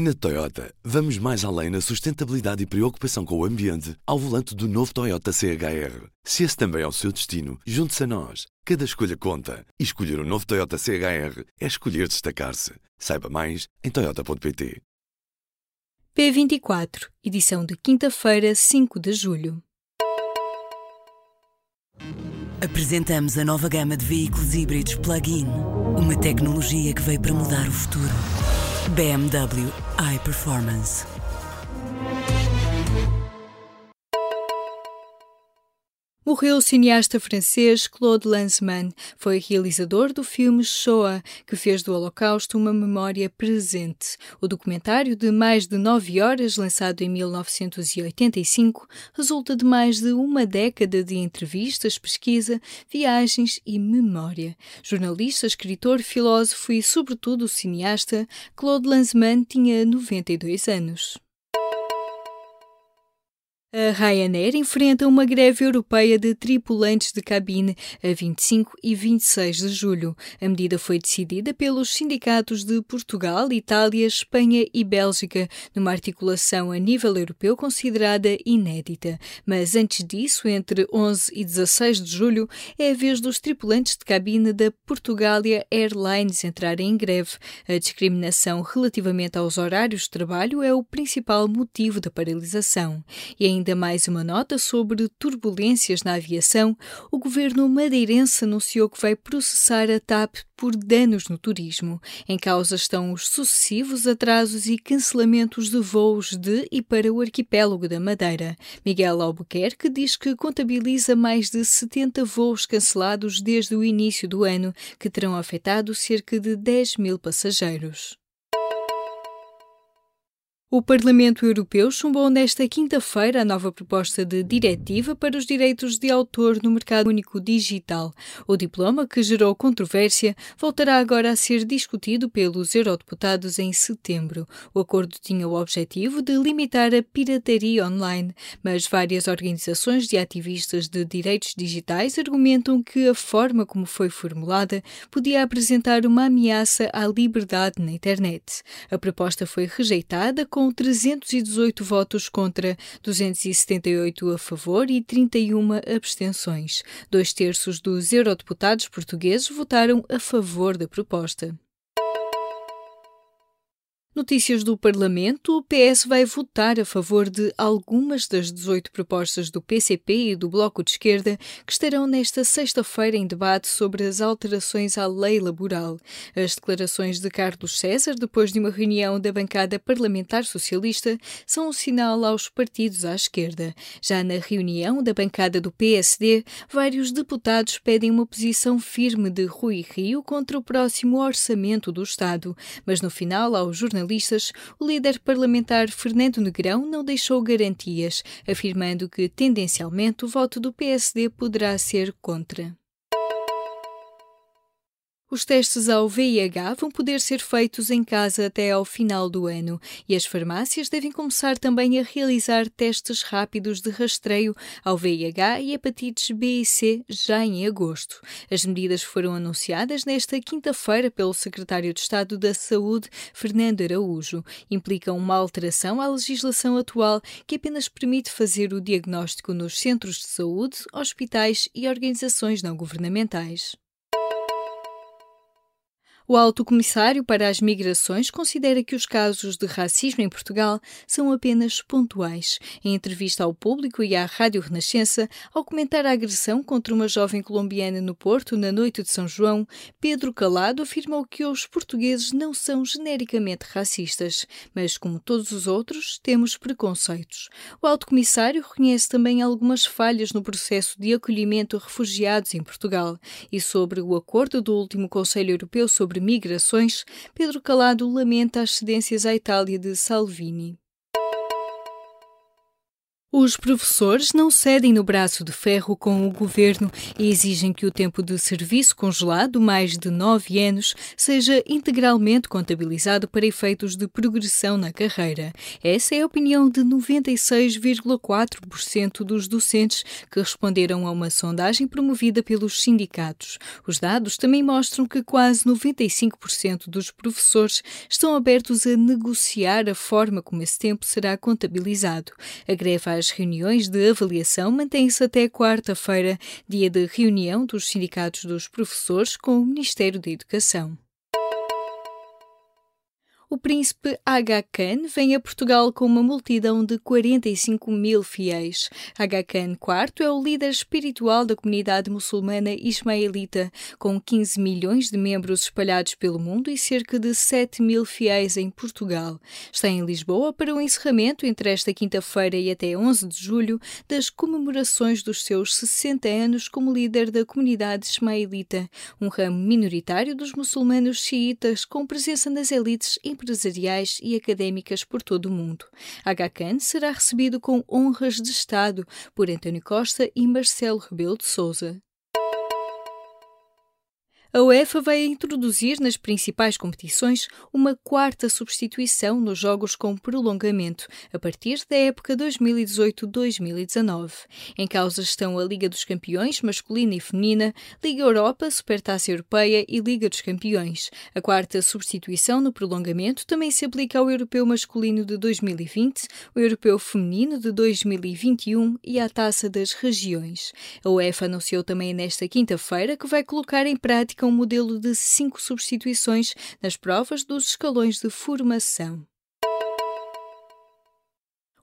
Na Toyota, vamos mais além na sustentabilidade e preocupação com o ambiente ao volante do novo Toyota CHR. Se esse também é o seu destino, junte-se a nós. Cada escolha conta. E escolher o um novo Toyota CHR é escolher destacar-se. Saiba mais em Toyota.pt. P24, edição de quinta-feira, 5 de julho. Apresentamos a nova gama de veículos híbridos plug-in. Uma tecnologia que veio para mudar o futuro. BMW iPerformance. Morreu o cineasta francês Claude Lanzmann. Foi realizador do filme Shoah, que fez do Holocausto uma memória presente. O documentário, de mais de nove horas, lançado em 1985, resulta de mais de uma década de entrevistas, pesquisa, viagens e memória. Jornalista, escritor, filósofo e, sobretudo, cineasta, Claude Lanzmann tinha 92 anos. A Ryanair enfrenta uma greve europeia de tripulantes de cabine a 25 e 26 de julho. A medida foi decidida pelos sindicatos de Portugal, Itália, Espanha e Bélgica, numa articulação a nível europeu considerada inédita. Mas antes disso, entre 11 e 16 de julho, é a vez dos tripulantes de cabine da Portugália Airlines entrarem em greve. A discriminação relativamente aos horários de trabalho é o principal motivo da paralisação. E ainda mais uma nota sobre turbulências na aviação, o governo madeirense anunciou que vai processar a TAP por danos no turismo. Em causa estão os sucessivos atrasos e cancelamentos de voos de e para o arquipélago da Madeira. Miguel Albuquerque diz que contabiliza mais de 70 voos cancelados desde o início do ano, que terão afetado cerca de 10 mil passageiros. O Parlamento Europeu chumbou nesta quinta-feira a nova proposta de diretiva para os direitos de autor no mercado único digital. O diploma, que gerou controvérsia, voltará agora a ser discutido pelos eurodeputados em setembro. O acordo tinha o objetivo de limitar a pirataria online, mas várias organizações de ativistas de direitos digitais argumentam que a forma como foi formulada podia apresentar uma ameaça à liberdade na internet. A proposta foi rejeitada com 318 votos contra, 278 a favor e 31 abstenções. Dois terços dos eurodeputados portugueses votaram a favor da proposta. Notícias do Parlamento: o PS vai votar a favor de algumas das 18 propostas do PCP e do Bloco de Esquerda que estarão nesta sexta-feira em debate sobre as alterações à lei laboral. As declarações de Carlos César, depois de uma reunião da bancada parlamentar socialista, são um sinal aos partidos à esquerda. Já na reunião da bancada do PSD, vários deputados pedem uma posição firme de Rui Rio contra o próximo orçamento do Estado, mas no final, ao jornalistas, o líder parlamentar Fernando Negrão não deixou garantias, afirmando que, tendencialmente, o voto do PSD poderá ser contra. Os testes ao VIH vão poder ser feitos em casa até ao final do ano e as farmácias devem começar também a realizar testes rápidos de rastreio ao VIH e hepatites B e C já em agosto. As medidas foram anunciadas nesta quinta-feira pelo secretário de Estado da Saúde, Fernando Araújo. Implicam uma alteração à legislação atual que apenas permite fazer o diagnóstico nos centros de saúde, hospitais e organizações não governamentais. O Alto Comissário para as Migrações considera que os casos de racismo em Portugal são apenas pontuais. Em entrevista ao público e à Rádio Renascença, ao comentar a agressão contra uma jovem colombiana no Porto na noite de São João, Pedro Calado afirmou que os portugueses não são genericamente racistas, mas, como todos os outros, temos preconceitos. O Alto Comissário reconhece também algumas falhas no processo de acolhimento a refugiados em Portugal e sobre o acordo do último Conselho Europeu sobre sobre migrações, Pedro Calado lamenta as cedências à Itália de Salvini. Os professores não cedem no braço de ferro com o governo e exigem que o tempo de serviço congelado, mais de nove anos, seja integralmente contabilizado para efeitos de progressão na carreira. Essa é a opinião de 96,4% dos docentes que responderam a uma sondagem promovida pelos sindicatos. Os dados também mostram que quase 95% dos professores estão abertos a negociar a forma como esse tempo será contabilizado. A greve as reuniões de avaliação mantêm-se até quarta-feira, dia de reunião dos sindicatos dos professores com o Ministério da Educação. O príncipe Aga Khan vem a Portugal com uma multidão de 45 mil fiéis. Aga Khan IV é o líder espiritual da comunidade muçulmana ismaelita, com 15 milhões de membros espalhados pelo mundo e cerca de 7 mil fiéis em Portugal. Está em Lisboa para o encerramento, entre esta quinta-feira e até 11 de julho, das comemorações dos seus 60 anos como líder da comunidade ismaelita, um ramo minoritário dos muçulmanos xiitas com presença nas elites empresariais e académicas por todo o mundo. Aga Khan será recebido com honras de Estado por António Costa e Marcelo Rebelo de Sousa. A UEFA vai introduzir nas principais competições uma quarta substituição nos jogos com prolongamento, a partir da época 2018-2019. Em causa estão a Liga dos Campeões masculina e feminina, Liga Europa, Supertaça Europeia e Liga dos Campeões. A quarta substituição no prolongamento também se aplica ao Europeu masculino de 2020, o Europeu feminino de 2021 e à Taça das Regiões. A UEFA anunciou também nesta quinta-feira que vai colocar em prática um modelo de cinco substituições nas provas dos escalões de formação.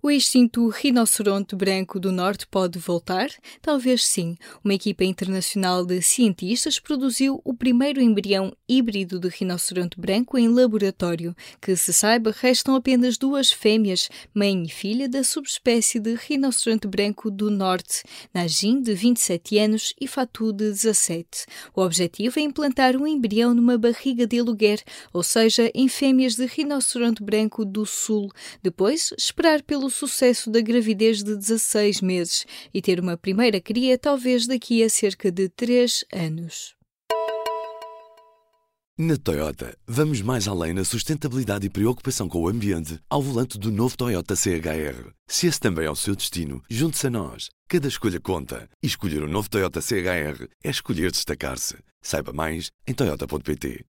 O extinto rinoceronte branco do norte pode voltar? Talvez sim. Uma equipa internacional de cientistas produziu o primeiro embrião híbrido de rinoceronte branco em laboratório. Que se saiba, restam apenas duas fêmeas, mãe e filha da subespécie de rinoceronte branco do norte, Najin, de 27 anos, e Fatu, de 17. O objetivo é implantar um embrião numa barriga de aluguer, ou seja, em fêmeas de rinoceronte branco do sul. Depois, esperar pelo sucesso da gravidez de 16 meses e ter uma primeira cria talvez daqui a cerca de 3 anos. Na Toyota, vamos mais além na sustentabilidade e preocupação com o ambiente ao volante do novo Toyota CHR. Se esse também é o seu destino, junte-se a nós. Cada escolha conta. E escolher o um novo Toyota CHR é escolher destacar-se. Saiba mais em Toyota.pt.